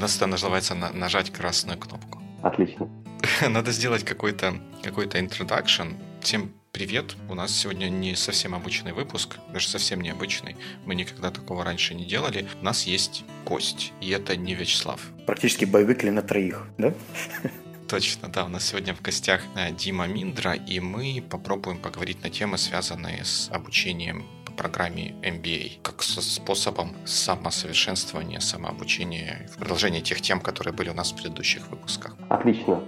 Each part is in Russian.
У нас это называется на, нажать красную кнопку. Отлично. Надо сделать какой-то какой-то introduction. Всем привет. У нас сегодня не совсем обычный выпуск, даже совсем необычный. Мы никогда такого раньше не делали. У нас есть гость, и это не Вячеслав. Практически боевикли на троих, да? Точно, да. У нас сегодня в гостях э, Дима Миндра, и мы попробуем поговорить на темы, связанные с обучением программе MBA, как со способом самосовершенствования, самообучения, в продолжении тех тем, которые были у нас в предыдущих выпусках. Отлично.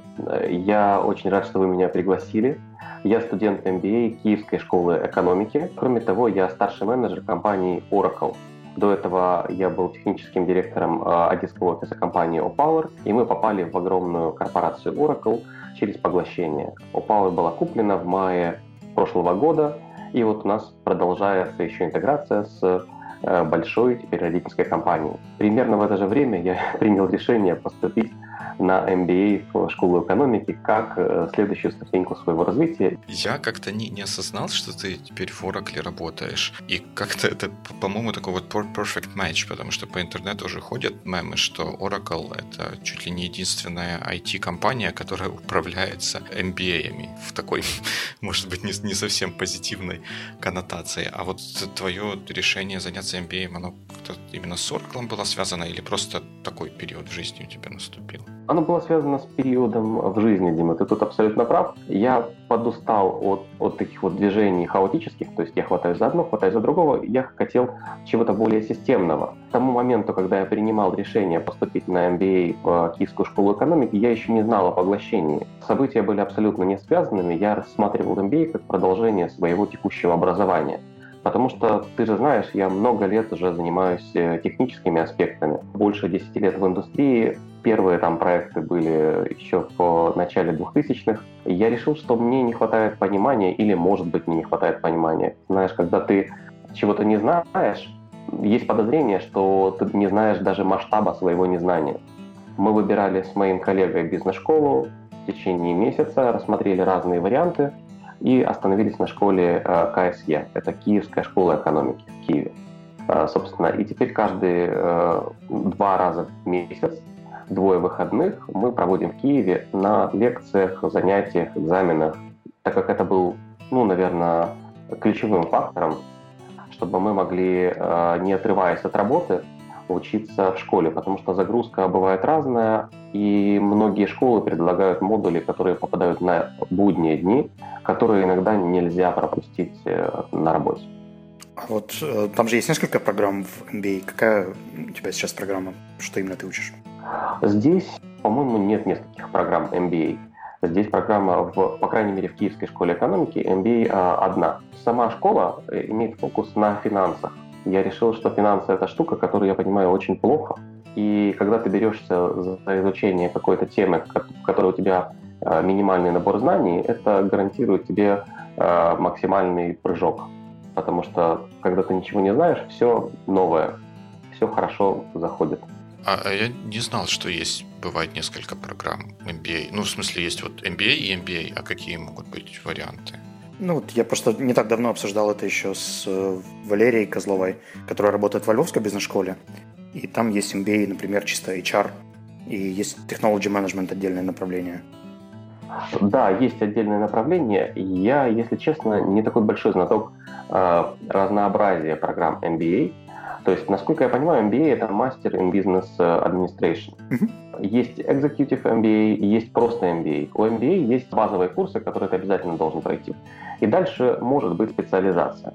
Я очень рад, что вы меня пригласили. Я студент MBA Киевской школы экономики. Кроме того, я старший менеджер компании Oracle. До этого я был техническим директором э, одесского офиса компании Opower, и мы попали в огромную корпорацию Oracle через поглощение. Opower была куплена в мае прошлого года, и вот у нас продолжается еще интеграция с э, большой теперь родительской компанией. Примерно в это же время я принял решение поступить на MBA в школу экономики как э, следующую ступеньку своего развития. Я как-то не, не осознал, что ты теперь в Oracle работаешь. И как-то это, по-моему, такой вот perfect match, потому что по интернету уже ходят мемы, что Oracle — это чуть ли не единственная IT-компания, которая управляется MBA-ами в такой, может быть, не, не совсем позитивной коннотации. А вот твое решение заняться MBA, оно именно с Oracle было связано или просто такой период в жизни у тебя наступил? Оно было связано с периодом в жизни, Дима, ты тут абсолютно прав. Я подустал от, от таких вот движений хаотических, то есть я хватаюсь за одно, хватаюсь за другого, я хотел чего-то более системного. К тому моменту, когда я принимал решение поступить на MBA в Киевскую школу экономики, я еще не знал о поглощении. События были абсолютно не связанными, я рассматривал MBA как продолжение своего текущего образования. Потому что, ты же знаешь, я много лет уже занимаюсь э, техническими аспектами. Больше 10 лет в индустрии. Первые там проекты были еще в начале 2000-х. Я решил, что мне не хватает понимания, или, может быть, мне не хватает понимания. Знаешь, когда ты чего-то не знаешь, есть подозрение, что ты не знаешь даже масштаба своего незнания. Мы выбирали с моим коллегой бизнес-школу в течение месяца, рассмотрели разные варианты, и остановились на школе э, КСЕ. Это Киевская школа экономики в Киеве. Э, собственно, и теперь каждые э, два раза в месяц, двое выходных, мы проводим в Киеве на лекциях, занятиях, экзаменах, так как это был, ну, наверное, ключевым фактором, чтобы мы могли, не отрываясь от работы, учиться в школе, потому что загрузка бывает разная, и многие школы предлагают модули, которые попадают на будние дни, которые иногда нельзя пропустить э, на работе. А вот э, там же есть несколько программ в MBA. Какая у тебя сейчас программа? Что именно ты учишь? Здесь, по-моему, нет нескольких программ MBA. Здесь программа, в, по крайней мере, в Киевской школе экономики MBA а, одна. Сама школа э, имеет фокус на финансах. Я решил, что финансы – это штука, которую я понимаю очень плохо. И когда ты берешься за изучение какой-то темы, в которой у тебя Э, минимальный набор знаний, это гарантирует тебе э, максимальный прыжок. Потому что, когда ты ничего не знаешь, все новое, все хорошо заходит. А, а я не знал, что есть, бывает несколько программ MBA. Ну, в смысле, есть вот MBA и MBA, а какие могут быть варианты? Ну, вот я просто не так давно обсуждал это еще с э, Валерией Козловой, которая работает в Львовской бизнес-школе. И там есть MBA, например, чисто HR, и есть Technology Management отдельное направление. Да, есть отдельное направление. Я, если честно, не такой большой знаток э, разнообразия программ MBA. То есть, насколько я понимаю, MBA это мастер in Business Administration. Mm-hmm. Есть Executive MBA, есть просто MBA. У MBA есть базовые курсы, которые ты обязательно должен пройти. И дальше может быть специализация.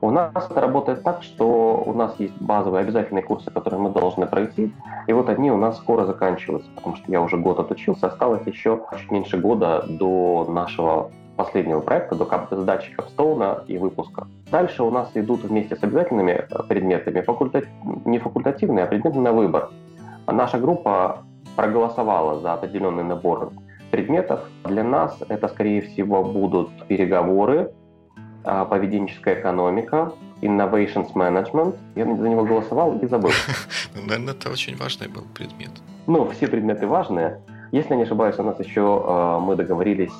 У нас это работает так, что у нас есть базовые обязательные курсы, которые мы должны пройти, и вот они у нас скоро заканчиваются, потому что я уже год отучился, осталось еще чуть меньше года до нашего последнего проекта, до сдачи капстоуна и выпуска. Дальше у нас идут вместе с обязательными э, предметами факультат... не факультативные, а предметы на выбор. Наша группа проголосовала за определенный набор предметов. Для нас это, скорее всего, будут переговоры, а, поведенческая экономика, Innovations Management. Я за него голосовал и забыл. Наверное, это очень важный был предмет. Ну, все предметы важные. Если не ошибаюсь, у нас еще э, мы договорились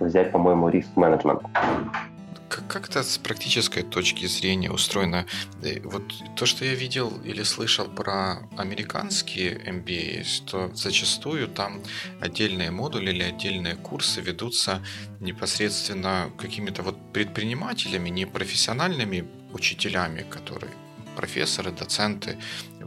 взять, по-моему, риск менеджмент. как это с практической точки зрения устроено? Э, вот то, что я видел или слышал про американские MBA, то зачастую там отдельные модули или отдельные курсы ведутся непосредственно какими-то вот предпринимателями, не профессиональными учителями, которые профессоры, доценты,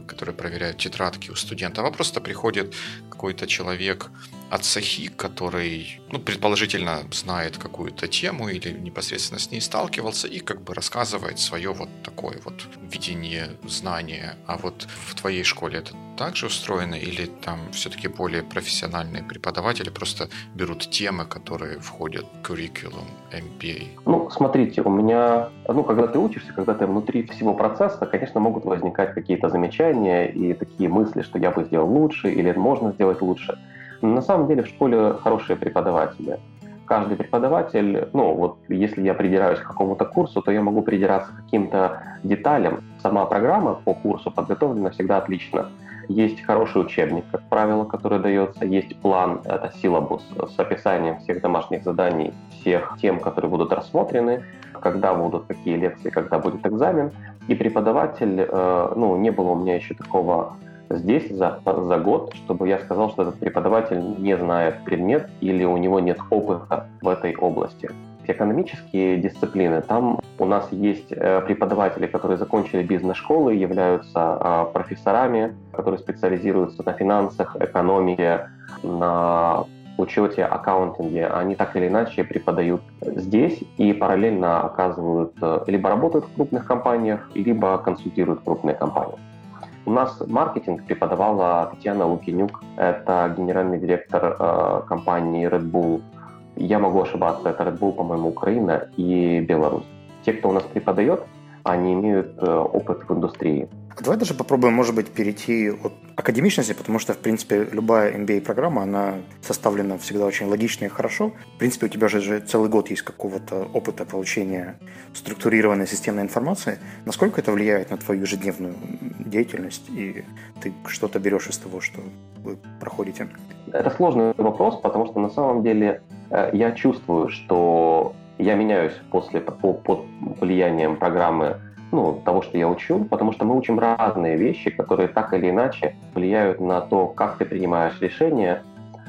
которые проверяют тетрадки у студентов, а просто приходит какой-то человек от Сахи, который, ну, предположительно, знает какую-то тему или непосредственно с ней сталкивался и как бы рассказывает свое вот такое вот видение, знание. А вот в твоей школе это также устроено или там все-таки более профессиональные преподаватели просто берут темы, которые входят в curriculum MBA? Ну, смотрите, у меня, ну, когда ты учишься, когда ты внутри всего процесса, конечно, могут возникать какие-то замечания и такие мысли, что я бы сделал лучше или можно сделать лучше. На самом деле в школе хорошие преподаватели. Каждый преподаватель, ну вот если я придираюсь к какому-то курсу, то я могу придираться к каким-то деталям. Сама программа по курсу подготовлена всегда отлично. Есть хороший учебник, как правило, который дается, есть план, это силабус с описанием всех домашних заданий, всех тем, которые будут рассмотрены, когда будут какие лекции, когда будет экзамен. И преподаватель, э, ну, не было у меня еще такого здесь за, за год, чтобы я сказал, что этот преподаватель не знает предмет или у него нет опыта в этой области. Экономические дисциплины, там у нас есть э, преподаватели, которые закончили бизнес-школы, являются а, профессорами, которые специализируются на финансах, экономике, на учете, аккаунтинге, они так или иначе преподают здесь и параллельно оказывают, э, либо работают в крупных компаниях, либо консультируют крупные компании. У нас маркетинг преподавала Татьяна Лукинюк, это генеральный директор э, компании Red Bull. Я могу ошибаться, это Red Bull, по-моему, Украина и Беларусь. Те, кто у нас преподает, они имеют э, опыт в индустрии. Давай даже попробуем, может быть, перейти от академичности, потому что, в принципе, любая MBA-программа, она составлена всегда очень логично и хорошо. В принципе, у тебя же целый год есть какого-то опыта получения структурированной системной информации. Насколько это влияет на твою ежедневную деятельность, и ты что-то берешь из того, что вы проходите? Это сложный вопрос, потому что на самом деле э, я чувствую, что я меняюсь после, под влиянием программы ну, того, что я учу, потому что мы учим разные вещи, которые так или иначе влияют на то, как ты принимаешь решения,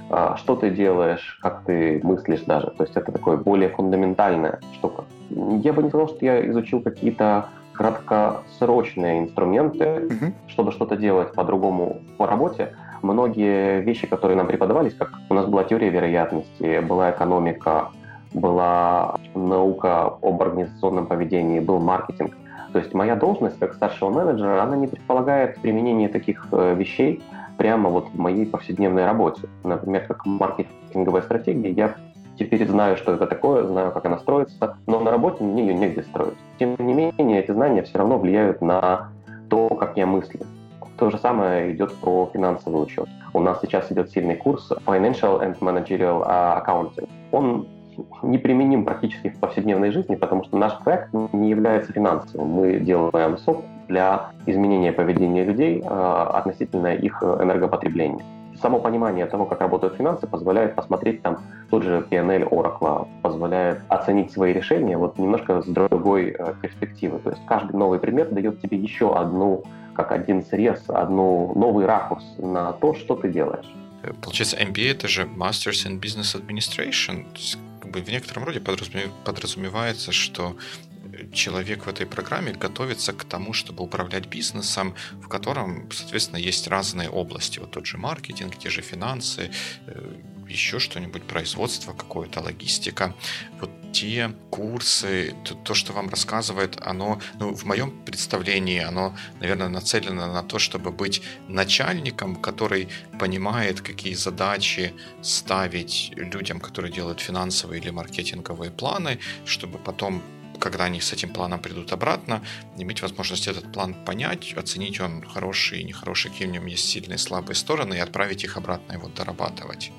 а, что ты делаешь, как ты мыслишь даже. То есть это такое более фундаментальная штука. Я бы не сказал, что я изучил какие-то краткосрочные инструменты, mm-hmm. чтобы что-то делать по-другому по работе. Многие вещи, которые нам преподавались, как у нас была теория вероятности, была экономика, была наука об организационном поведении, был маркетинг – то есть моя должность как старшего менеджера, она не предполагает применение таких э, вещей прямо вот в моей повседневной работе. Например, как маркетинговая стратегия, я теперь знаю, что это такое, знаю, как она строится, но на работе мне ее негде строить. Тем не менее, эти знания все равно влияют на то, как я мыслю. То же самое идет про финансовый учет. У нас сейчас идет сильный курс Financial and Managerial Accounting. Он неприменим практически в повседневной жизни, потому что наш проект не является финансовым. Мы делаем софт для изменения поведения людей а, относительно их энергопотребления. Само понимание того, как работают финансы, позволяет посмотреть там тот же PNL Oracle, позволяет оценить свои решения вот немножко с другой э, перспективы. То есть каждый новый предмет дает тебе еще одну, как один срез, одну новый ракурс на то, что ты делаешь. Получается, MBA это же Masters in Business Administration как бы в некотором роде подразумевается, что человек в этой программе готовится к тому, чтобы управлять бизнесом, в котором, соответственно, есть разные области. Вот тот же маркетинг, те же финансы, э, еще что-нибудь, производство какое-то, логистика. Вот те курсы, то, то, что вам рассказывает, оно, ну, в моем представлении, оно, наверное, нацелено на то, чтобы быть начальником, который понимает, какие задачи ставить людям, которые делают финансовые или маркетинговые планы, чтобы потом когда они с этим планом придут обратно, иметь возможность этот план понять, оценить он хороший и нехороший, какие в нем есть сильные и слабые стороны, и отправить их обратно его дорабатывать.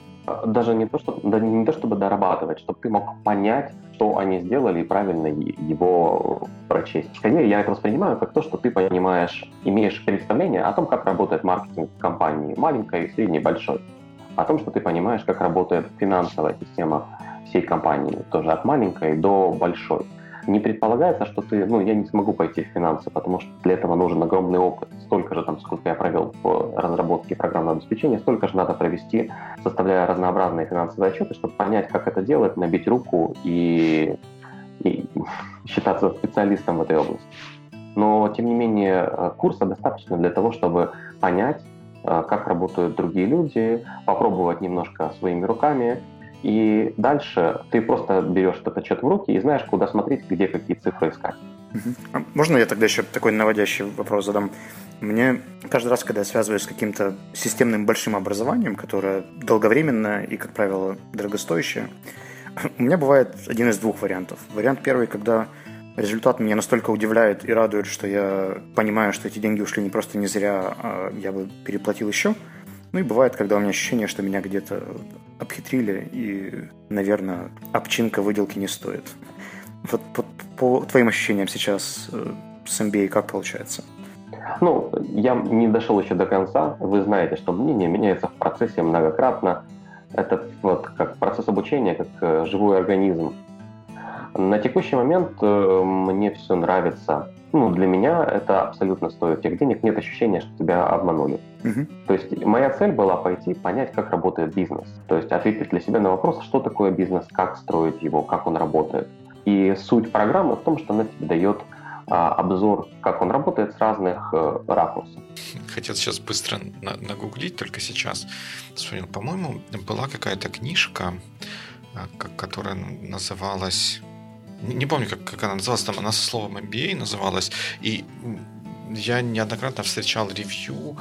Даже не то, что, да, не то, чтобы дорабатывать, чтобы ты мог понять, что они сделали, и правильно его прочесть. Скорее, я это воспринимаю как то, что ты понимаешь, имеешь представление о том, как работает маркетинг компании, маленькой, средней, большой. О том, что ты понимаешь, как работает финансовая система всей компании, тоже от маленькой до большой. Не предполагается, что ты, ну, я не смогу пойти в финансы, потому что для этого нужен огромный опыт. Столько же, там, сколько я провел по разработке программного обеспечения, столько же надо провести, составляя разнообразные финансовые отчеты, чтобы понять, как это делать, набить руку и, и считаться специалистом в этой области. Но, тем не менее, курса достаточно для того, чтобы понять, э, как работают другие люди, попробовать немножко своими руками, и дальше ты просто берешь этот отчет в руки и знаешь, куда смотреть, где какие цифры искать. А можно я тогда еще такой наводящий вопрос задам? Мне каждый раз, когда я связываюсь с каким-то системным большим образованием, которое долговременное и, как правило, дорогостоящее, у меня бывает один из двух вариантов. Вариант первый, когда результат меня настолько удивляет и радует, что я понимаю, что эти деньги ушли не просто не зря, а я бы переплатил еще – ну и бывает, когда у меня ощущение, что меня где-то обхитрили, и, наверное, обчинка выделки не стоит. Вот по, по твоим ощущениям сейчас э, с MBA как получается? Ну, я не дошел еще до конца. Вы знаете, что мнение меняется в процессе многократно. Это вот как процесс обучения, как э, живой организм. На текущий момент э, мне все нравится ну, для меня это абсолютно стоит тех денег. Нет ощущения, что тебя обманули. Угу. То есть моя цель была пойти понять, как работает бизнес. То есть ответить для себя на вопрос, что такое бизнес, как строить его, как он работает. И суть программы в том, что она тебе дает а, обзор, как он работает с разных э, ракурсов. Хотел сейчас быстро на нагуглить, только сейчас вспомнил. По-моему, была какая-то книжка, а, которая называлась не помню, как, как она называлась, там она со словом MBA называлась, и я неоднократно встречал ревью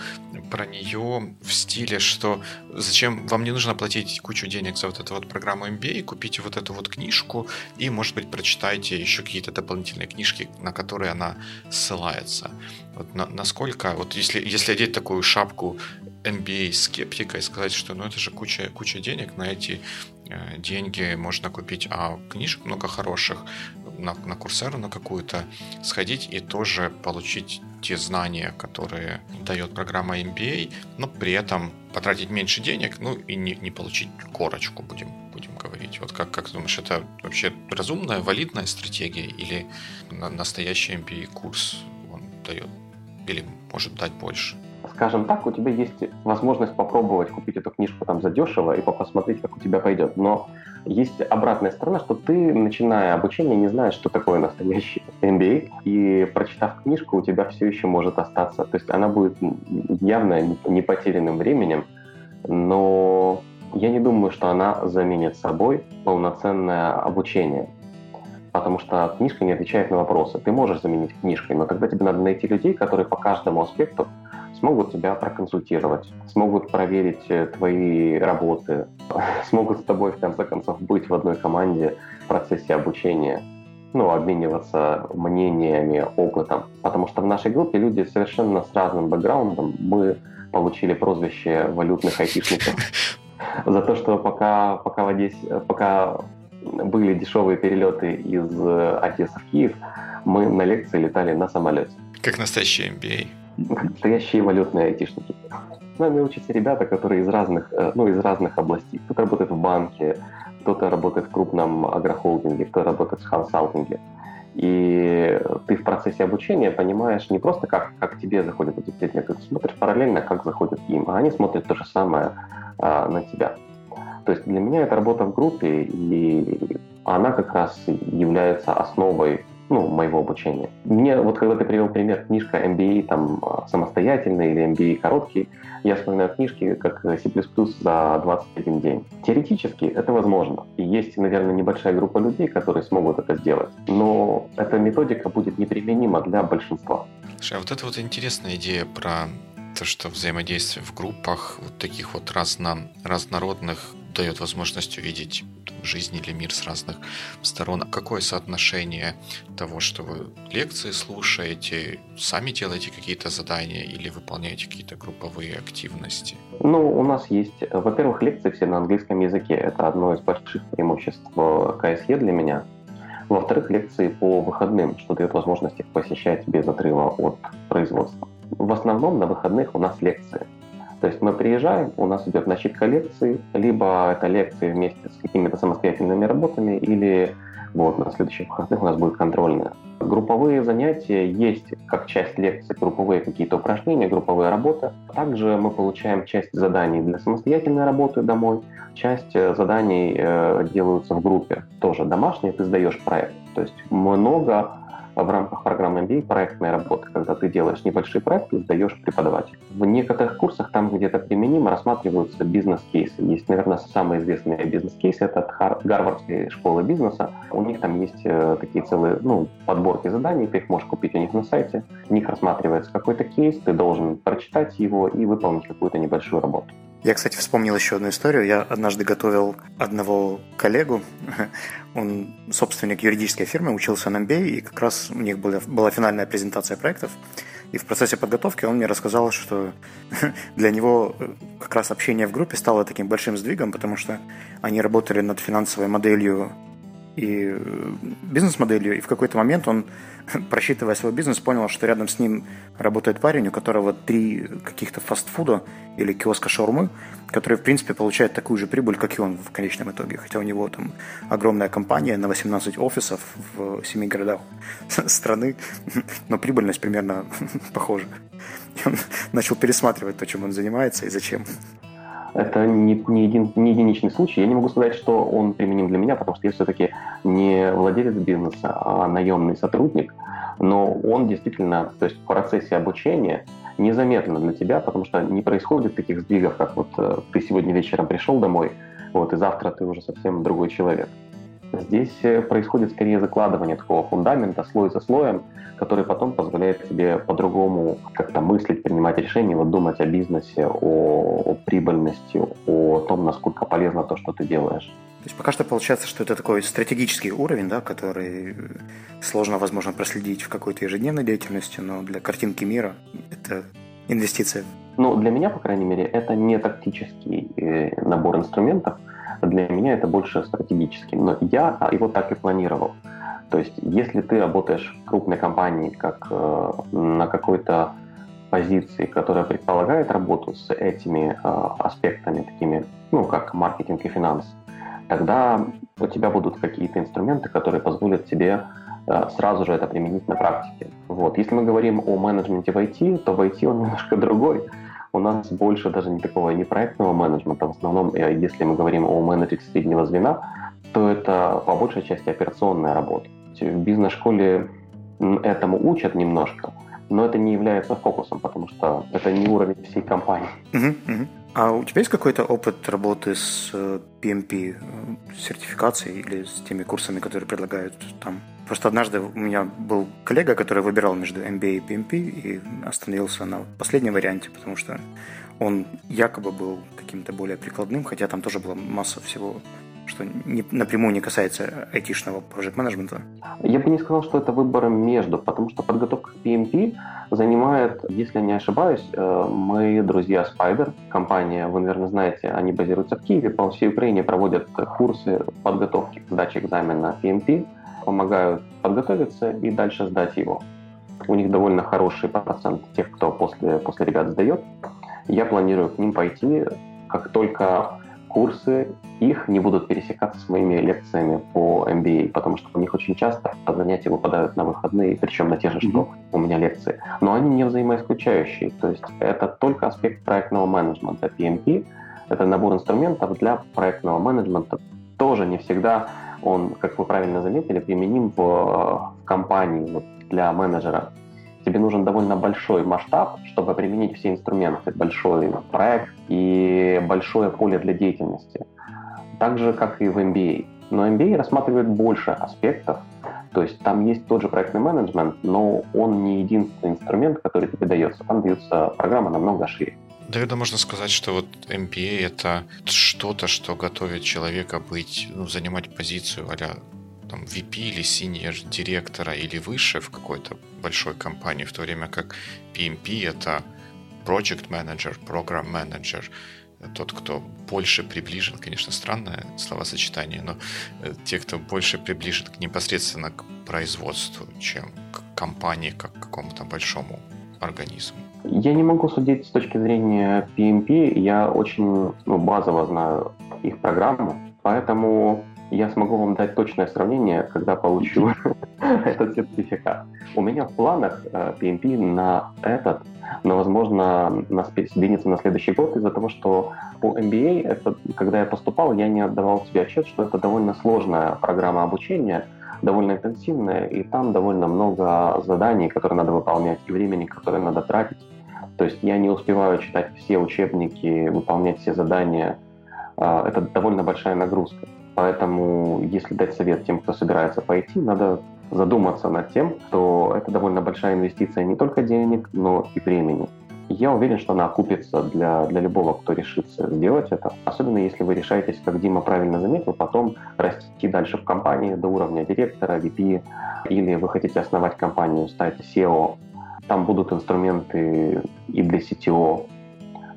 про нее в стиле, что зачем вам не нужно платить кучу денег за вот эту вот программу MBA, купите вот эту вот книжку и, может быть, прочитайте еще какие-то дополнительные книжки, на которые она ссылается. Вот на, насколько, вот если, если одеть такую шапку MBA скептика и сказать, что ну это же куча, куча денег, на эти деньги можно купить, а книжек много хороших, на, на курсеру на какую-то сходить и тоже получить те знания, которые дает программа MBA, но при этом потратить меньше денег, ну и не, не получить корочку, будем, будем говорить. Вот как, как думаешь, это вообще разумная, валидная стратегия или настоящий MBA-курс он дает или может дать больше? Скажем так, у тебя есть возможность попробовать купить эту книжку там задешево и посмотреть, как у тебя пойдет. Но есть обратная сторона, что ты, начиная обучение, не знаешь, что такое настоящий MBA, и прочитав книжку, у тебя все еще может остаться. То есть она будет явно не потерянным временем, но я не думаю, что она заменит собой полноценное обучение. Потому что книжка не отвечает на вопросы. Ты можешь заменить книжкой, но тогда тебе надо найти людей, которые по каждому аспекту смогут тебя проконсультировать, смогут проверить э, твои работы, смогут с тобой, в конце концов, быть в одной команде в процессе обучения, ну, обмениваться мнениями, опытом. Потому что в нашей группе люди совершенно с разным бэкграундом. Мы получили прозвище валютных айтишников за то, что пока, пока в Одессе, пока были дешевые перелеты из Одессы в Киев, мы на лекции летали на самолете. Как настоящий MBA настоящие валютные айтишники. С нами учатся ребята, которые из разных, э, ну, из разных областей. Кто-то работает в банке, кто-то работает в крупном агрохолдинге, кто-то работает в консалтинге. И ты в процессе обучения понимаешь не просто, как, как тебе заходят эти предметы, ты смотришь параллельно, как заходят им, а они смотрят то же самое а, на тебя. То есть для меня это работа в группе, и она как раз является основой ну, моего обучения. Мне, вот когда ты привел пример книжка MBA там самостоятельный или MBA короткий, я вспоминаю книжки как C++ за 21 день. Теоретически это возможно. И есть, наверное, небольшая группа людей, которые смогут это сделать. Но эта методика будет неприменима для большинства. Слушай, а вот это вот интересная идея про то, что взаимодействие в группах вот таких вот разно, разнородных дает возможность увидеть жизнь или мир с разных сторон. Какое соотношение того, что вы лекции слушаете, сами делаете какие-то задания или выполняете какие-то групповые активности? Ну, у нас есть, во-первых, лекции все на английском языке. Это одно из больших преимуществ КСЕ для меня. Во-вторых, лекции по выходным, что дает возможность их посещать без отрыва от производства. В основном на выходных у нас лекции. То есть мы приезжаем, у нас идет начитка лекций, либо это лекции вместе с какими-то самостоятельными работами, или Вот, на следующих выходных у нас будет контрольная. Групповые занятия есть как часть лекций, групповые какие-то упражнения, групповые работы. Также мы получаем часть заданий для самостоятельной работы домой, часть э, заданий э, делаются в группе, тоже домашние, ты сдаешь проект. То есть много в рамках программы MBA проектная работа, когда ты делаешь небольшие проекты сдаешь преподавателю. В некоторых курсах, там где-то применимо, рассматриваются бизнес-кейсы. Есть, наверное, самый известный бизнес-кейс, это от Гарвардской школы бизнеса. У них там есть э, такие целые ну, подборки заданий, ты их можешь купить у них на сайте. В них рассматривается какой-то кейс, ты должен прочитать его и выполнить какую-то небольшую работу. Я, кстати, вспомнил еще одну историю. Я однажды готовил одного коллегу. Он собственник юридической фирмы, учился на MBA, и как раз у них была, была финальная презентация проектов. И в процессе подготовки он мне рассказал, что для него э, как раз общение в группе стало таким большим сдвигом, потому что они работали над финансовой моделью и э, бизнес-моделью, и в какой-то момент он, просчитывая свой бизнес, понял, что рядом с ним работает парень, у которого три каких-то фастфуда или киоска шаурмы, который, в принципе, получает такую же прибыль, как и он в конечном итоге. Хотя у него там огромная компания на 18 офисов в семи городах страны, но прибыльность примерно похожа. И он начал пересматривать то, чем он занимается и зачем. Это не, не, един, не единичный случай. Я не могу сказать, что он применим для меня, потому что я все-таки не владелец бизнеса, а наемный сотрудник. Но он действительно, то есть в процессе обучения незаметно для тебя, потому что не происходит таких сдвигов, как вот э, ты сегодня вечером пришел домой, вот, и завтра ты уже совсем другой человек. Здесь э, происходит скорее закладывание такого фундамента слой за слоем, который потом позволяет тебе по-другому как-то мыслить, принимать решения, вот думать о бизнесе, о, о прибыльности, о том, насколько полезно то, что ты делаешь. То есть пока что получается, что это такой стратегический уровень, да, который сложно, возможно, проследить в какой-то ежедневной деятельности, но для картинки мира это инвестиция. Ну, для меня, по крайней мере, это не тактический э, набор инструментов, для меня это больше стратегический. Но я его так и планировал. То есть, если ты работаешь в крупной компании, как э, на какой-то позиции, которая предполагает работу с этими э, аспектами, такими, ну, как маркетинг и финансы, тогда у тебя будут какие-то инструменты, которые позволят тебе э, сразу же это применить на практике. Вот. Если мы говорим о менеджменте в IT, то в IT он немножко другой у нас больше даже не такого не проектного менеджмента. В основном, э, если мы говорим о менеджере среднего звена, то это по большей части операционная работа. В бизнес-школе этому учат немножко, но это не является фокусом, потому что это не уровень всей компании. Uh-huh, uh-huh. А у тебя есть какой-то опыт работы с PMP э, э, сертификацией или с теми курсами, которые предлагают там? Просто однажды у меня был коллега, который выбирал между MBA и PMP и остановился на последнем варианте, потому что он якобы был каким-то более прикладным, хотя там тоже была масса всего что не, напрямую не касается айтишного проект менеджмента? Я бы не сказал, что это выбор между, потому что подготовка к PMP занимает, если не ошибаюсь, э, мои друзья Spider, компания, вы, наверное, знаете, они базируются в Киеве, по всей Украине проводят курсы подготовки к сдаче экзамена PMP, помогают подготовиться и дальше сдать его. У них довольно хороший процент тех, кто после, после ребят сдает. Я планирую к ним пойти, как только курсы их не будут пересекаться с моими лекциями по MBA, потому что у них очень часто занятия выпадают на выходные, причем на те же, что у меня лекции. Но они не взаимоисключающие, то есть это только аспект проектного менеджмента. PMP — это набор инструментов для проектного менеджмента. Тоже не всегда он, как вы правильно заметили, применим в, в компании вот, для менеджера тебе нужен довольно большой масштаб, чтобы применить все инструменты, большой проект и большое поле для деятельности. Так же, как и в MBA. Но MBA рассматривает больше аспектов, то есть там есть тот же проектный менеджмент, но он не единственный инструмент, который тебе дается. Там дается программа намного шире. Наверное, можно сказать, что вот MBA — это что-то, что готовит человека быть, ну, занимать позицию а там, VP или senior директора или выше в какой-то большой компании, в то время как PMP — это project manager, program manager, тот, кто больше приближен, конечно, странное словосочетание, но э, те, кто больше приближен непосредственно к производству, чем к компании, как к какому-то большому организму. Я не могу судить с точки зрения PMP, я очень ну, базово знаю их программу, поэтому я смогу вам дать точное сравнение, когда получу этот сертификат. У меня в планах PMP э, на этот, но, возможно, нас сдвинется на следующий год из-за того, что по MBA, это, когда я поступал, я не отдавал себе отчет, что это довольно сложная программа обучения, довольно интенсивная, и там довольно много заданий, которые надо выполнять, и времени, которое надо тратить. То есть я не успеваю читать все учебники, выполнять все задания. А, это довольно большая нагрузка. Поэтому, если дать совет тем, кто собирается пойти, надо задуматься над тем, что это довольно большая инвестиция не только денег, но и времени. Я уверен, что она окупится для, для любого, кто решится сделать это. Особенно если вы решаетесь, как Дима правильно заметил, потом расти дальше в компании до уровня директора, VP, или вы хотите основать компанию, стать SEO. Там будут инструменты и для CTO,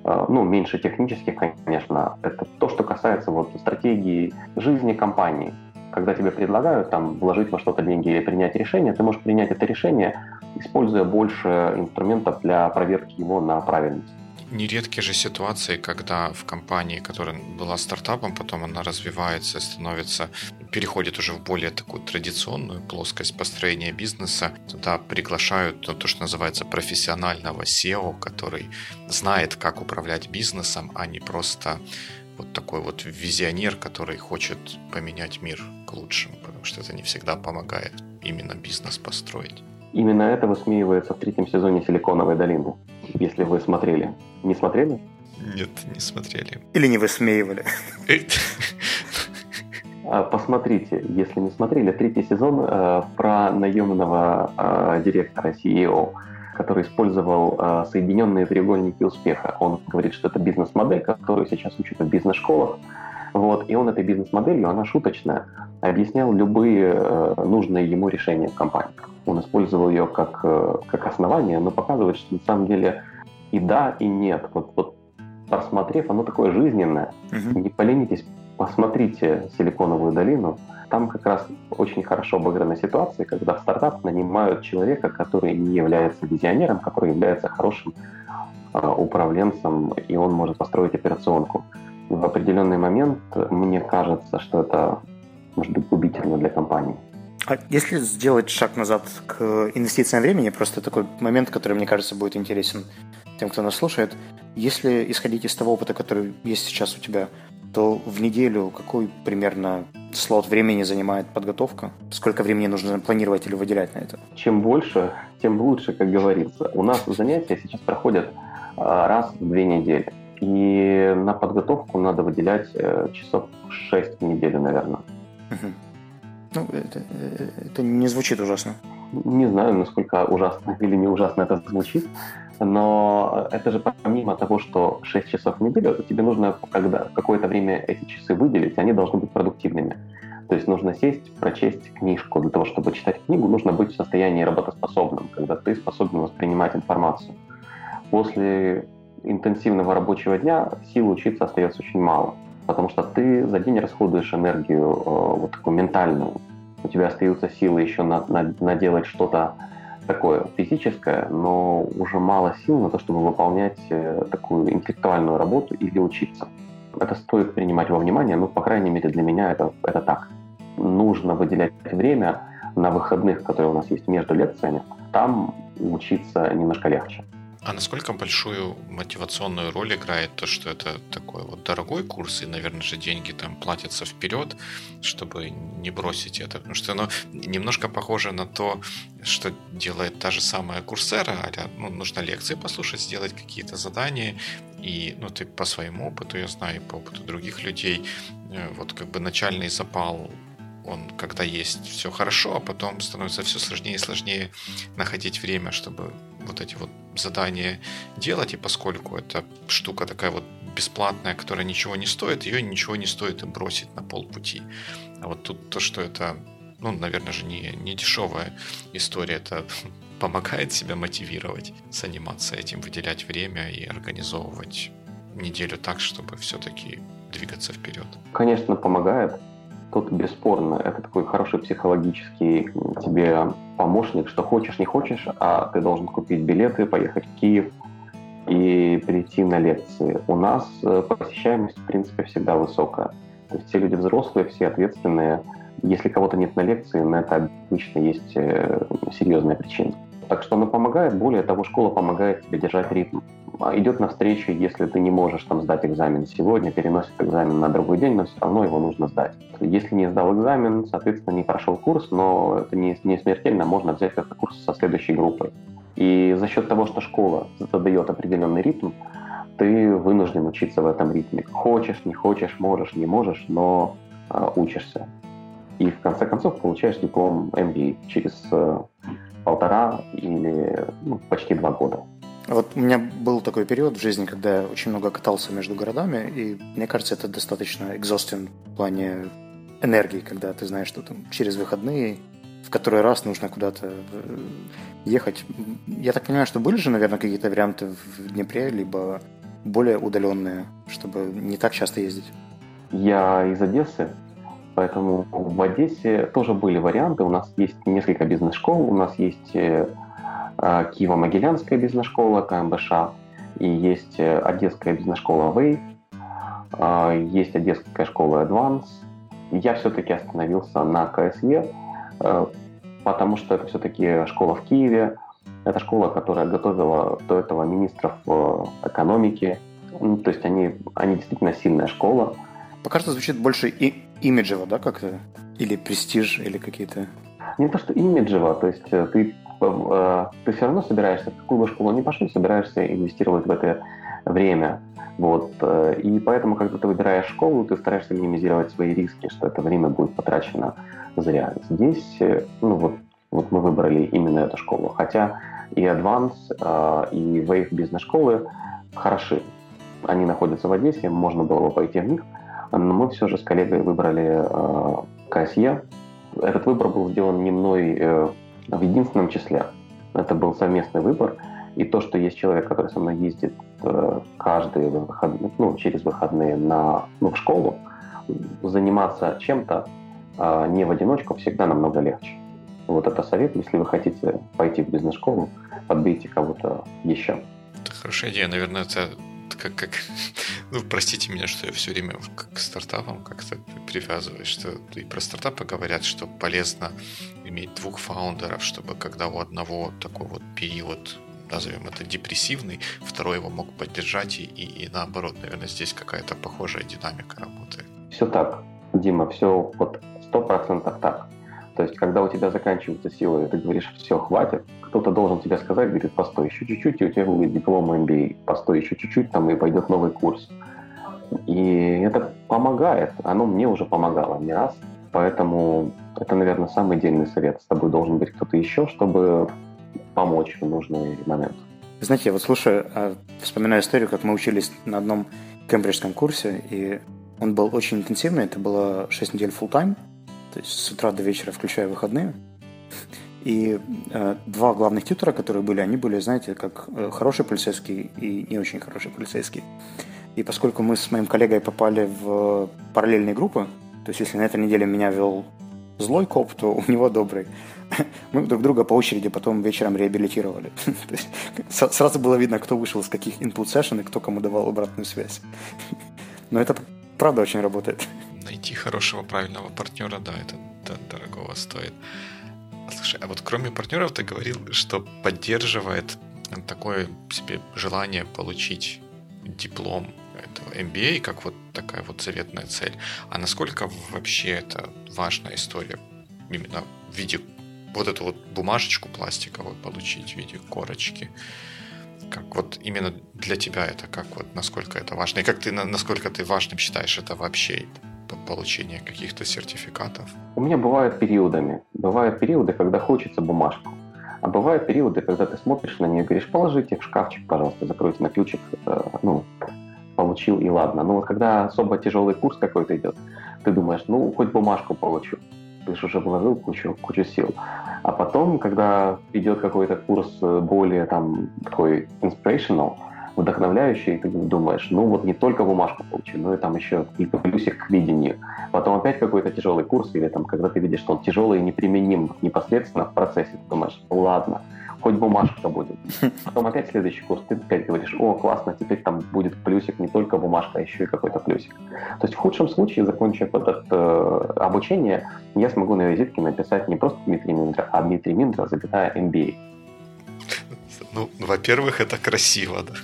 Э, ну, меньше технических, конечно, это то, что касается вот стратегии жизни компании. Когда тебе предлагают там вложить во что-то деньги или принять решение, ты можешь принять это решение, используя больше инструментов для проверки его на правильность нередкие же ситуации, когда в компании, которая была стартапом, потом она развивается, становится, переходит уже в более такую традиционную плоскость построения бизнеса, туда приглашают то, то что называется профессионального SEO, который знает, как управлять бизнесом, а не просто вот такой вот визионер, который хочет поменять мир к лучшему, потому что это не всегда помогает именно бизнес построить. Именно это высмеивается в третьем сезоне «Силиконовой долины», если вы смотрели. Не смотрели? Нет, не смотрели. Или не высмеивали. А, посмотрите, если не смотрели, третий сезон э, про наемного э, директора CEO, который использовал э, соединенные треугольники успеха. Он говорит, что это бизнес-модель, которую сейчас учат в бизнес-школах. Вот, и он этой бизнес-моделью, она шуточная, объяснял любые э, нужные ему решения в компании. Он использовал ее как, э, как основание, но показывает, что на самом деле и да, и нет. Вот, вот просмотрев, оно такое жизненное. Угу. Не поленитесь, посмотрите «Силиконовую долину». Там как раз очень хорошо обыграны ситуации, когда в стартап нанимают человека, который не является визионером, который является хорошим э, управленцем, и он может построить операционку. В определенный момент мне кажется, что это может быть губительно для компании. А если сделать шаг назад к инвестициям времени, просто такой момент, который, мне кажется, будет интересен тем, кто нас слушает. Если исходить из того опыта, который есть сейчас у тебя, то в неделю какой примерно слот времени занимает подготовка? Сколько времени нужно планировать или выделять на это? Чем больше, тем лучше, как говорится. У нас занятия сейчас проходят а, раз в две недели. И на подготовку надо выделять э, часов 6 в неделю, наверное. Угу. Ну, это, э, это не звучит ужасно. Не знаю, насколько ужасно или не ужасно это звучит, но это же помимо того, что 6 часов в неделю, тебе нужно когда, какое-то время эти часы выделить, они должны быть продуктивными. То есть нужно сесть, прочесть книжку. Для того, чтобы читать книгу, нужно быть в состоянии работоспособным, когда ты способен воспринимать информацию. После интенсивного рабочего дня сил учиться остается очень мало потому что ты за день расходуешь энергию э, вот такую ментальную. У тебя остаются силы еще на, на, наделать что-то такое физическое, но уже мало сил на то, чтобы выполнять э, такую интеллектуальную работу или учиться. Это стоит принимать во внимание, ну, по крайней мере, для меня это, это так. Нужно выделять время на выходных, которые у нас есть между лекциями. Там учиться немножко легче. А насколько большую мотивационную роль играет то, что это такой вот дорогой курс, и, наверное же, деньги там платятся вперед, чтобы не бросить это? Потому что оно немножко похоже на то, что делает та же самая курсера, а ну, нужно лекции послушать, сделать какие-то задания, и ну, ты по своему опыту, я знаю, по опыту других людей, э, вот как бы начальный запал он когда есть все хорошо, а потом становится все сложнее и сложнее находить время, чтобы вот эти вот задания делать, и поскольку эта штука такая вот бесплатная, которая ничего не стоит, ее ничего не стоит и бросить на полпути. А вот тут то, что это, ну, наверное же, не, не дешевая история, это помогает себя мотивировать, заниматься этим, выделять время и организовывать неделю так, чтобы все-таки двигаться вперед. Конечно, помогает тут бесспорно это такой хороший психологический тебе помощник, что хочешь, не хочешь, а ты должен купить билеты, поехать в Киев и прийти на лекции. У нас э, посещаемость, в принципе, всегда высокая. То есть все люди взрослые, все ответственные. Если кого-то нет на лекции, на это обычно есть э, серьезная причина. Так что она помогает. Более того, школа помогает тебе держать ритм. А идет навстречу, если ты не можешь там сдать экзамен сегодня, переносит экзамен на другой день, но все равно его нужно сдать. Если не сдал экзамен, соответственно, не прошел курс, но это не, не смертельно, можно взять этот курс со следующей группой. И за счет того, что школа задает определенный ритм, ты вынужден учиться в этом ритме. Хочешь, не хочешь, можешь, не можешь, но э, учишься. И в конце концов получаешь диплом MBA через э, полтора или ну, почти два года. Вот у меня был такой период в жизни, когда я очень много катался между городами, и мне кажется, это достаточно экзостен в плане энергии, когда ты знаешь, что там через выходные в который раз нужно куда-то э, ехать. Я так понимаю, что были же, наверное, какие-то варианты в Днепре, либо более удаленные, чтобы не так часто ездить? Я из Одессы, поэтому в Одессе тоже были варианты. У нас есть несколько бизнес-школ, у нас есть э, э, Киево-Могилянская бизнес-школа, КМБШ, и есть Одесская бизнес-школа Wave, есть Одесская школа Advance. Я все-таки остановился на КСЕ, Э, потому что это все-таки школа в Киеве, это школа, которая готовила до этого министров э, экономики, ну, то есть они, они действительно сильная школа. Пока что звучит больше и имиджево, да, как-то? Или престиж, или какие-то... Не то, что имиджево, то есть э, ты, ты все равно собираешься, в какую бы школу ни пошел, собираешься инвестировать в это время. Вот. И поэтому, когда ты выбираешь школу, ты стараешься минимизировать свои риски, что это время будет потрачено зря. Здесь, э, ну вот, вот мы выбрали именно эту школу. Хотя и Advance, э, и Wave бизнес-школы хороши. Они находятся в Одессе, можно было бы пойти в них, но мы все же с коллегой выбрали э, КСЕ. Этот выбор был сделан не мной в единственном числе. Это был совместный выбор. И то, что есть человек, который со мной ездит каждые выходные, ну, через выходные на, ну, в школу, заниматься чем-то, не в одиночку, всегда намного легче. Вот это совет, если вы хотите пойти в бизнес-школу, подбейте кого-то еще. Это хорошая идея, наверное, это как, как, ну, простите меня, что я все время к стартапам как-то привязываюсь, что и про стартапы говорят, что полезно иметь двух фаундеров, чтобы когда у одного такой вот период назовем это депрессивный, второй его мог поддержать и, и, и наоборот, наверное, здесь какая-то похожая динамика работает. Все так, Дима, все вот сто процентов так. То есть, когда у тебя заканчиваются силы, ты говоришь, все, хватит, кто-то должен тебе сказать, говорит, постой еще чуть-чуть, и у тебя будет диплом MBA, постой еще чуть-чуть, там и пойдет новый курс. И это помогает, оно мне уже помогало не раз, поэтому это, наверное, самый дельный совет. С тобой должен быть кто-то еще, чтобы помочь в нужный момент. Знаете, я вот слушаю, а, вспоминаю историю, как мы учились на одном кембриджском курсе, и он был очень интенсивный, это было 6 недель full time, то есть с утра до вечера, включая выходные. И э, два главных тьютера, которые были, они были, знаете, как э, хороший полицейский и не очень хороший полицейский. И поскольку мы с моим коллегой попали в параллельные группы, то есть если на этой неделе меня вел злой коп, то у него добрый. Мы друг друга по очереди потом вечером реабилитировали. то есть, сразу было видно, кто вышел из каких input session и кто кому давал обратную связь. Но это правда очень работает найти хорошего, правильного партнера, да, это да, дорогого стоит. Слушай, а вот кроме партнеров ты говорил, что поддерживает такое себе желание получить диплом этого MBA, как вот такая вот заветная цель. А насколько вообще это важная история именно в виде вот эту вот бумажечку пластиковую получить в виде корочки? Как вот именно для тебя это, как вот насколько это важно? И как ты, насколько ты важным считаешь это вообще? Получения каких-то сертификатов? У меня бывают периодами. Бывают периоды, когда хочется бумажку. А бывают периоды, когда ты смотришь на нее и говоришь, положите в шкафчик, пожалуйста, закройте на ключик, э, ну, получил и ладно. Но вот когда особо тяжелый курс какой-то идет, ты думаешь, ну, хоть бумажку получу. Ты же уже вложил кучу, кучу сил. А потом, когда идет какой-то курс э, более там такой inspirational, вдохновляющий, и ты думаешь, ну вот не только бумажку получи, но и там еще какие-то плюсик к видению. Потом опять какой-то тяжелый курс, или там, когда ты видишь, что он тяжелый и неприменим непосредственно в процессе, ты думаешь, ладно, хоть бумажка будет. Потом опять следующий курс, ты опять говоришь, о, классно, теперь там будет плюсик, не только бумажка, а еще и какой-то плюсик. То есть в худшем случае, закончив это э, обучение, я смогу на визитке написать не просто Дмитрий Миндра, а Дмитрий Миндра, запятая MBA. Ну, во-первых, это красиво, да.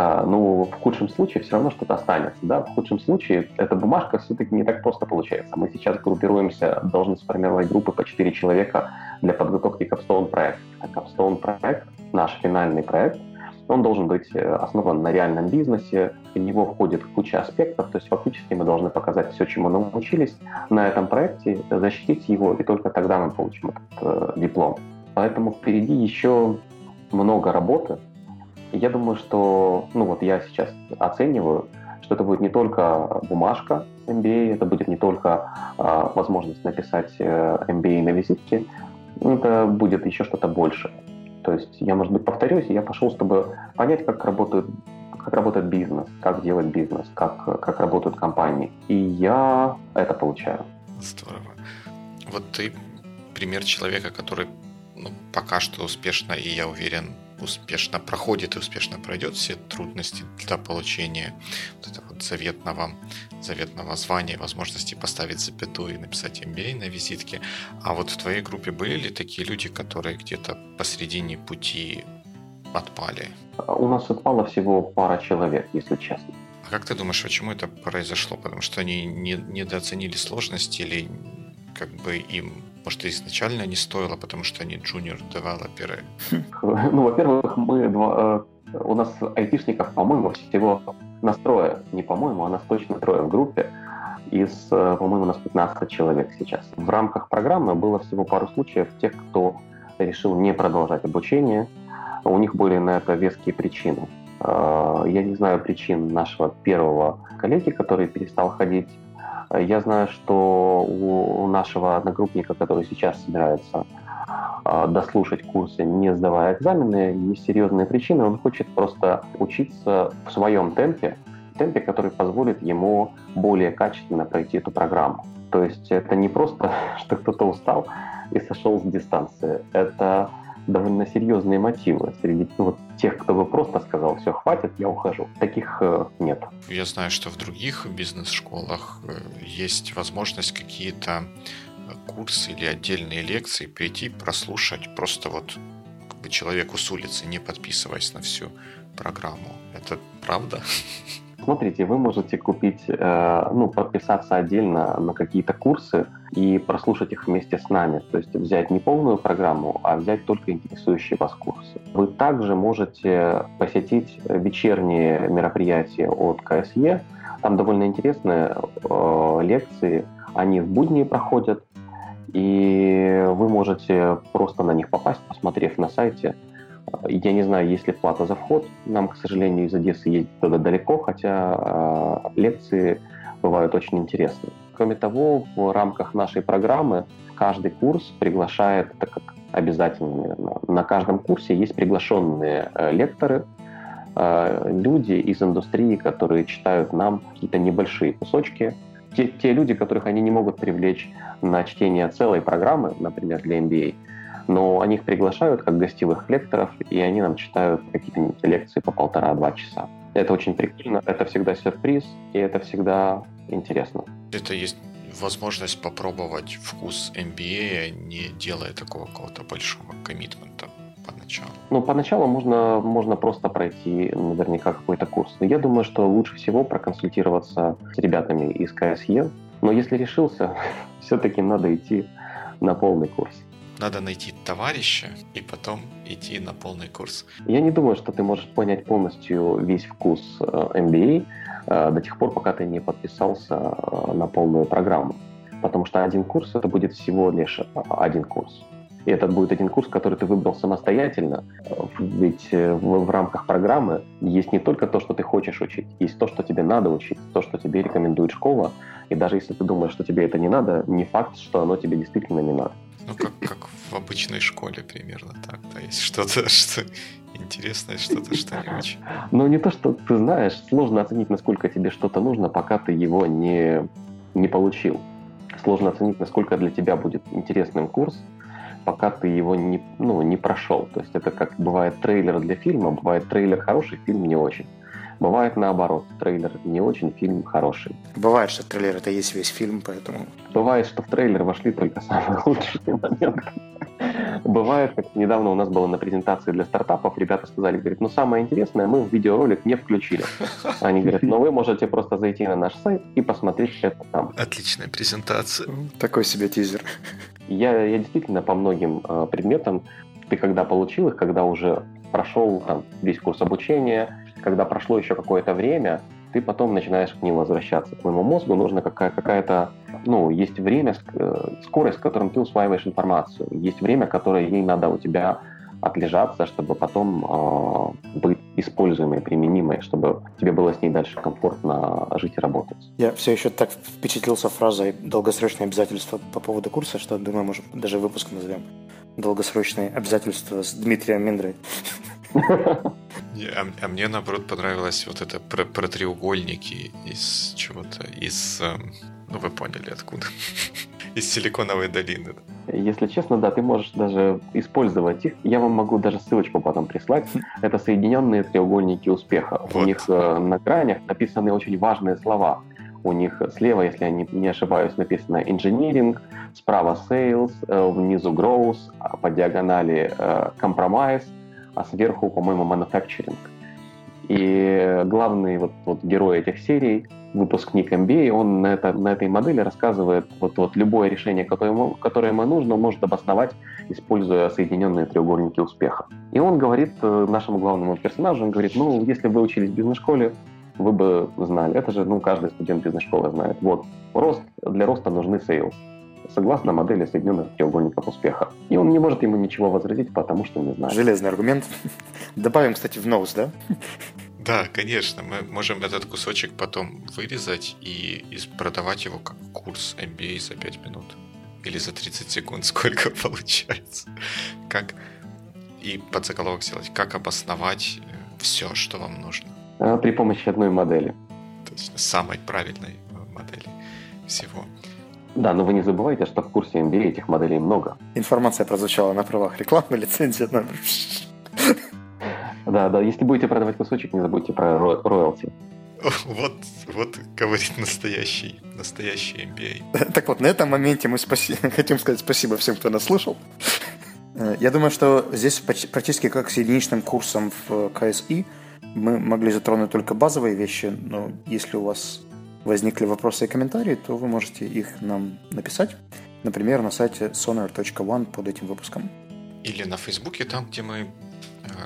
А, ну, в худшем случае все равно что-то останется. Да? В худшем случае эта бумажка все-таки не так просто получается. Мы сейчас группируемся, должны сформировать группы по 4 человека для подготовки Capstone проекта. А Capstone проект, наш финальный проект, он должен быть э, основан на реальном бизнесе, в него входит куча аспектов, то есть фактически мы должны показать все, чему научились на этом проекте, защитить его, и только тогда мы получим этот э, диплом. Поэтому впереди еще много работы, я думаю, что, ну вот я сейчас оцениваю, что это будет не только бумажка MBA, это будет не только э, возможность написать э, MBA на визитке, это будет еще что-то большее. То есть я, может быть, повторюсь, я пошел, чтобы понять, как работает, как работает бизнес, как делать бизнес, как, как работают компании. И я это получаю. Здорово. Вот ты пример человека, который ну, пока что успешно, и я уверен, успешно проходит и успешно пройдет все трудности для получения вот этого вот заветного, заветного звания, возможности поставить запятую и написать MBA на визитке. А вот в твоей группе были ли такие люди, которые где-то посредине пути отпали? У нас отпало всего пара человек, если честно. А как ты думаешь, почему это произошло? Потому что они не, недооценили сложности или как бы им может, изначально не стоило, потому что они джуниор-девелоперы? Ну, во-первых, мы два, э, у нас айтишников, по-моему, всего настроя, Не по-моему, а нас точно трое в группе. Из, э, по-моему, у нас 15 человек сейчас. В рамках программы было всего пару случаев тех, кто решил не продолжать обучение. У них были на это веские причины. Э, я не знаю причин нашего первого коллеги, который перестал ходить я знаю, что у нашего одногруппника, который сейчас собирается а, дослушать курсы, не сдавая экзамены, есть серьезные причины. Он хочет просто учиться в своем темпе, темпе, который позволит ему более качественно пройти эту программу. То есть это не просто, что кто-то устал и сошел с дистанции. Это довольно серьезные мотивы среди вот, тех, кто бы просто сказал, все, хватит, я ухожу. Таких э, нет. Я знаю, что в других бизнес-школах э, есть возможность какие-то э, курсы или отдельные лекции прийти, прослушать просто вот как бы человеку с улицы, не подписываясь на всю программу. Это правда? Смотрите, вы можете купить, э, ну, подписаться отдельно на какие-то курсы и прослушать их вместе с нами. То есть взять не полную программу, а взять только интересующие вас курсы. Вы также можете посетить вечерние мероприятия от КСЕ. Там довольно интересные э, лекции. Они в будни проходят, и вы можете просто на них попасть, посмотрев на сайте – я не знаю, есть ли плата за вход. Нам, к сожалению, из Одессы ездить туда далеко, хотя э, лекции бывают очень интересные. Кроме того, в рамках нашей программы каждый курс приглашает, так как обязательно, наверное, на каждом курсе есть приглашенные э, лекторы, э, люди из индустрии, которые читают нам какие-то небольшие кусочки. Те, те люди, которых они не могут привлечь на чтение целой программы, например, для MBA, но они их приглашают как гостевых лекторов, и они нам читают какие-то лекции по полтора-два часа. Это очень прикольно, это всегда сюрприз, и это всегда интересно. Это есть возможность попробовать вкус MBA, не делая такого какого-то большого коммитмента поначалу? Ну, поначалу можно, можно просто пройти наверняка какой-то курс. Но я думаю, что лучше всего проконсультироваться с ребятами из КСЕ. Но если решился, все-таки надо идти на полный курс. Надо найти товарища и потом идти на полный курс. Я не думаю, что ты можешь понять полностью весь вкус MBA э, э, до тех пор, пока ты не подписался э, на полную программу. Потому что один курс это будет всего лишь один курс. И этот будет один курс, который ты выбрал самостоятельно. Ведь в, в рамках программы есть не только то, что ты хочешь учить, есть то, что тебе надо учить, то, что тебе рекомендует школа. И даже если ты думаешь, что тебе это не надо, не факт, что оно тебе действительно не надо. Ну, как, как в обычной школе примерно так. Да, есть что-то, что интересное, что-то, что не очень. Ну, не то, что ты знаешь, сложно оценить, насколько тебе что-то нужно, пока ты его не, не получил. Сложно оценить, насколько для тебя будет интересным курс, пока ты его не, ну, не прошел. То есть это как бывает трейлер для фильма, бывает трейлер хороший, фильм не очень. Бывает наоборот, трейлер не очень, фильм хороший. Бывает, что трейлер это есть весь фильм, поэтому... Бывает, что в трейлер вошли только самые лучшие моменты. Бывает, как недавно у нас было на презентации для стартапов, ребята сказали, говорят, ну самое интересное, мы в видеоролик не включили. Они говорят, ну вы можете просто зайти на наш сайт и посмотреть это там. Отличная презентация. Такой себе тизер. Я, я действительно по многим э, предметам, ты когда получил их, когда уже прошел там, весь курс обучения, когда прошло еще какое-то время, ты потом начинаешь к ним возвращаться. Твоему мозгу нужна какая- какая-то, ну, есть время, э, скорость, с которой ты усваиваешь информацию. Есть время, которое ей надо у тебя отлежаться, чтобы потом э, быть используемой, применимой, чтобы тебе было с ней дальше комфортно жить и работать. Я все еще так впечатлился фразой «долгосрочные обязательства» по поводу курса, что, думаю, может, даже выпуск назовем «Долгосрочные обязательства с Дмитрием Миндрой». А, а мне, наоборот, понравилось вот это про, про треугольники из чего-то, из... Эм, ну, вы поняли, откуда. из Силиконовой долины. Если честно, да, ты можешь даже использовать их. Я вам могу даже ссылочку потом прислать. Это соединенные треугольники успеха. Вот. У них э, на гранях написаны очень важные слова. У них слева, если я не, не ошибаюсь, написано engineering, справа sales, э, внизу growth, а по диагонали э, compromise, а сверху, по-моему, manufacturing. И главный вот, вот герой этих серий, выпускник MBA, он на, это, на этой модели рассказывает, вот, вот любое решение, которое ему, которое ему нужно, может обосновать, используя соединенные треугольники успеха. И он говорит э, нашему главному персонажу, он говорит, ну, если вы учились в бизнес-школе, вы бы знали. Это же, ну, каждый студент бизнес-школы знает. Вот, рост, для роста нужны sales согласно модели соединенных треугольников успеха. И он не может ему ничего возразить, потому что не знает. Железный аргумент. Добавим, кстати, в ноус, да? Да, конечно. Мы можем этот кусочек потом вырезать и продавать его как курс MBA за 5 минут. Или за 30 секунд, сколько получается. Как и под заголовок сделать, как обосновать э, все, что вам нужно. А, при помощи одной модели. То есть самой правильной модели всего. Да, но вы не забывайте, что в курсе MBA этих моделей много. Информация прозвучала на правах рекламы, лицензия номер. Да, да, если будете продавать кусочек, не забудьте про роялти. Вот, вот говорит настоящий, настоящий MBA. Так вот, на этом моменте мы спаси... хотим сказать спасибо всем, кто нас слушал. Э, я думаю, что здесь практически как с единичным курсом в КСИ мы могли затронуть только базовые вещи, но если у вас возникли вопросы и комментарии, то вы можете их нам написать, например, на сайте sonar.one под этим выпуском. Или на Фейсбуке, там, где мы э,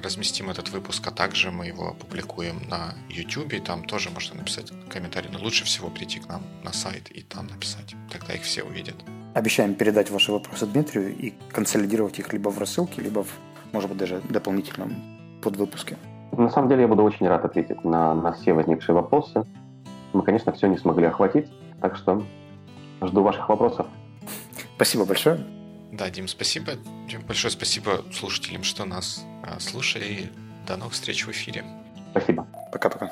разместим этот выпуск, а также мы его опубликуем на YouTube, и там тоже можно написать комментарий. Но лучше всего прийти к нам на сайт и там написать. Тогда их все увидят. Обещаем передать ваши вопросы Дмитрию и консолидировать их либо в рассылке, либо, в, может быть, даже дополнительном подвыпуске. На самом деле я буду очень рад ответить на, на все возникшие вопросы. Мы, конечно, все не смогли охватить, так что жду ваших вопросов. Спасибо большое. Да, Дим, спасибо. Дим, большое спасибо слушателям, что нас а, слушали. И до новых встреч в эфире. Спасибо. Пока-пока.